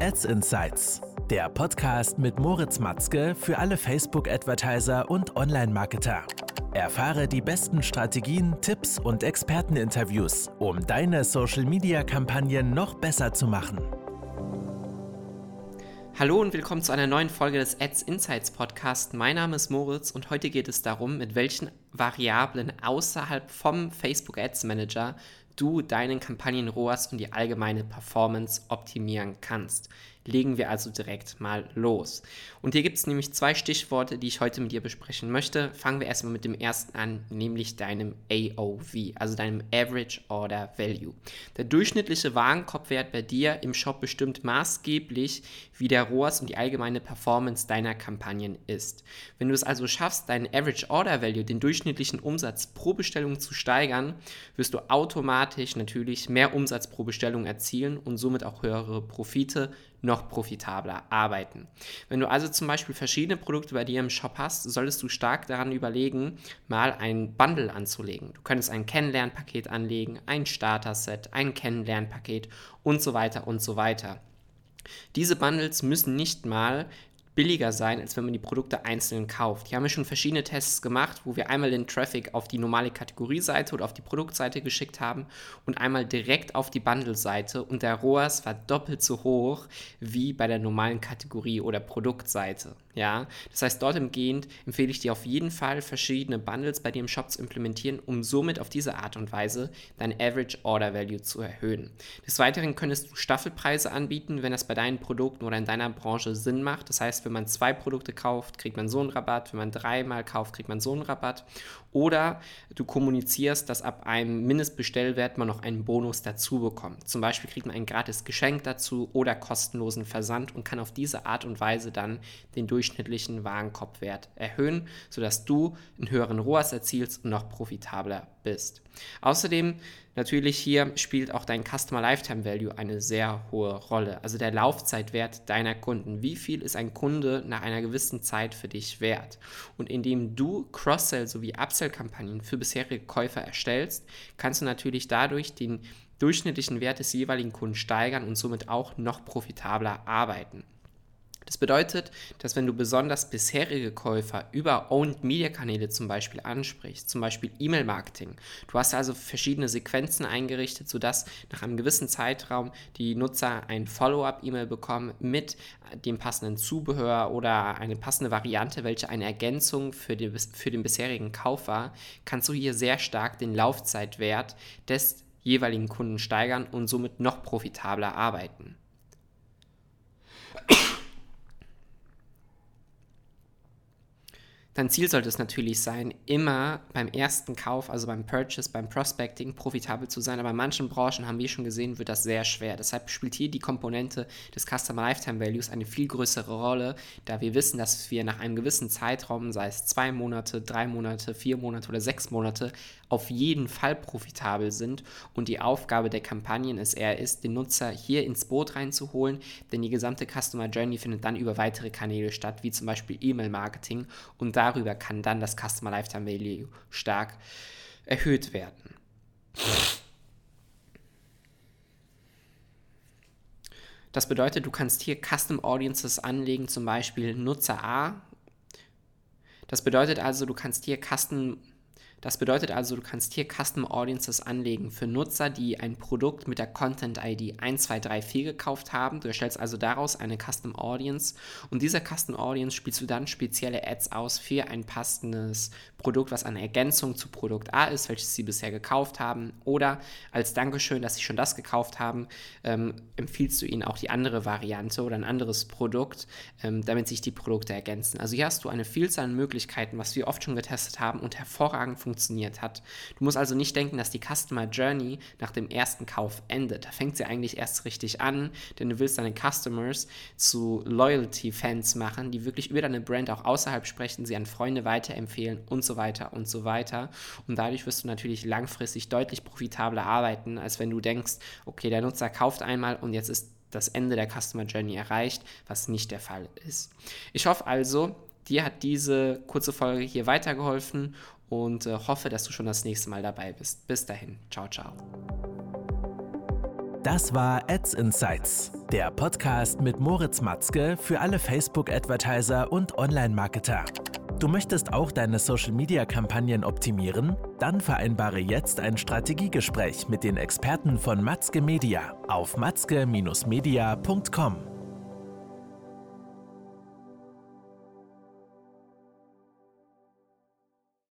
Ads Insights, der Podcast mit Moritz Matzke für alle Facebook-Advertiser und Online-Marketer. Erfahre die besten Strategien, Tipps und Experteninterviews, um deine Social-Media-Kampagnen noch besser zu machen. Hallo und willkommen zu einer neuen Folge des Ads Insights Podcast. Mein Name ist Moritz und heute geht es darum, mit welchen Variablen außerhalb vom Facebook Ads Manager du deinen Kampagnen ROAS und die allgemeine Performance optimieren kannst. Legen wir also direkt mal los. Und hier gibt es nämlich zwei Stichworte, die ich heute mit dir besprechen möchte. Fangen wir erstmal mit dem ersten an, nämlich deinem AOV, also deinem Average Order Value. Der durchschnittliche Warenkorbwert bei dir im Shop bestimmt maßgeblich, wie der ROAS und die allgemeine Performance deiner Kampagnen ist. Wenn du es also schaffst, deinen Average Order Value, den durchschnittlichen Umsatz pro Bestellung zu steigern, wirst du automatisch natürlich mehr Umsatz pro Bestellung erzielen und somit auch höhere Profite noch profitabler arbeiten. Wenn du also zum Beispiel verschiedene Produkte bei dir im Shop hast, solltest du stark daran überlegen, mal ein Bundle anzulegen. Du könntest ein Kennenlernpaket anlegen, ein Starter-Set, ein Kennenlernpaket und so weiter und so weiter. Diese Bundles müssen nicht mal billiger sein, als wenn man die Produkte einzeln kauft. Hier haben wir schon verschiedene Tests gemacht, wo wir einmal den Traffic auf die normale Kategorieseite oder auf die Produktseite geschickt haben und einmal direkt auf die Bundle-Seite und der ROAS war doppelt so hoch wie bei der normalen Kategorie oder Produktseite. Ja, das heißt, dort umgehend empfehle ich dir auf jeden Fall verschiedene Bundles bei dir im Shop zu implementieren, um somit auf diese Art und Weise dein Average Order Value zu erhöhen. Des Weiteren könntest du Staffelpreise anbieten, wenn das bei deinen Produkten oder in deiner Branche Sinn macht. Das heißt, wenn man zwei Produkte kauft, kriegt man so einen Rabatt. Wenn man dreimal kauft, kriegt man so einen Rabatt. Oder du kommunizierst, dass ab einem Mindestbestellwert man noch einen Bonus dazu bekommt. Zum Beispiel kriegt man ein gratis Geschenk dazu oder kostenlosen Versand und kann auf diese Art und Weise dann den durchschnittlichen Warenkorbwert erhöhen, sodass du einen höheren ROAS erzielst und noch profitabler bist. Außerdem Natürlich hier spielt auch dein Customer Lifetime Value eine sehr hohe Rolle, also der Laufzeitwert deiner Kunden. Wie viel ist ein Kunde nach einer gewissen Zeit für dich wert? Und indem du Cross-Sell sowie Upsell-Kampagnen für bisherige Käufer erstellst, kannst du natürlich dadurch den durchschnittlichen Wert des jeweiligen Kunden steigern und somit auch noch profitabler arbeiten. Das bedeutet, dass wenn du besonders bisherige Käufer über Owned Media Kanäle zum Beispiel ansprichst, zum Beispiel E-Mail-Marketing, du hast also verschiedene Sequenzen eingerichtet, sodass nach einem gewissen Zeitraum die Nutzer ein Follow-up-E-Mail bekommen mit dem passenden Zubehör oder eine passende Variante, welche eine Ergänzung für den, für den bisherigen Kauf war, kannst du hier sehr stark den Laufzeitwert des jeweiligen Kunden steigern und somit noch profitabler arbeiten. Dein Ziel sollte es natürlich sein, immer beim ersten Kauf, also beim Purchase, beim Prospecting profitabel zu sein. Aber in manchen Branchen, haben wir schon gesehen, wird das sehr schwer. Deshalb spielt hier die Komponente des Customer Lifetime Values eine viel größere Rolle, da wir wissen, dass wir nach einem gewissen Zeitraum, sei es zwei Monate, drei Monate, vier Monate oder sechs Monate, auf jeden Fall profitabel sind. Und die Aufgabe der Kampagnen es eher ist, den Nutzer hier ins Boot reinzuholen, denn die gesamte Customer Journey findet dann über weitere Kanäle statt, wie zum Beispiel E-Mail-Marketing. Und darüber kann dann das Customer Lifetime Value stark erhöht werden. Das bedeutet, du kannst hier Custom Audiences anlegen, zum Beispiel Nutzer A. Das bedeutet also, du kannst hier Custom das bedeutet also, du kannst hier Custom Audiences anlegen für Nutzer, die ein Produkt mit der Content ID 1234 gekauft haben. Du erstellst also daraus eine Custom Audience und dieser Custom Audience spielst du dann spezielle Ads aus für ein passendes Produkt, was eine Ergänzung zu Produkt A ist, welches sie bisher gekauft haben. Oder als Dankeschön, dass sie schon das gekauft haben, ähm, empfiehlst du ihnen auch die andere Variante oder ein anderes Produkt, ähm, damit sich die Produkte ergänzen. Also hier hast du eine Vielzahl an Möglichkeiten, was wir oft schon getestet haben und hervorragend funktioniert hat. Du musst also nicht denken, dass die Customer Journey nach dem ersten Kauf endet. Da fängt sie eigentlich erst richtig an, denn du willst deine Customers zu Loyalty-Fans machen, die wirklich über deine Brand auch außerhalb sprechen, sie an Freunde weiterempfehlen und so weiter und so weiter. Und dadurch wirst du natürlich langfristig deutlich profitabler arbeiten, als wenn du denkst, okay, der Nutzer kauft einmal und jetzt ist das Ende der Customer Journey erreicht, was nicht der Fall ist. Ich hoffe also, dir hat diese kurze Folge hier weitergeholfen und äh, hoffe, dass du schon das nächste Mal dabei bist. Bis dahin, ciao, ciao. Das war Ads Insights, der Podcast mit Moritz Matzke für alle Facebook-Advertiser und Online-Marketer. Du möchtest auch deine Social-Media-Kampagnen optimieren? Dann vereinbare jetzt ein Strategiegespräch mit den Experten von Matzke Media auf matzke-media.com.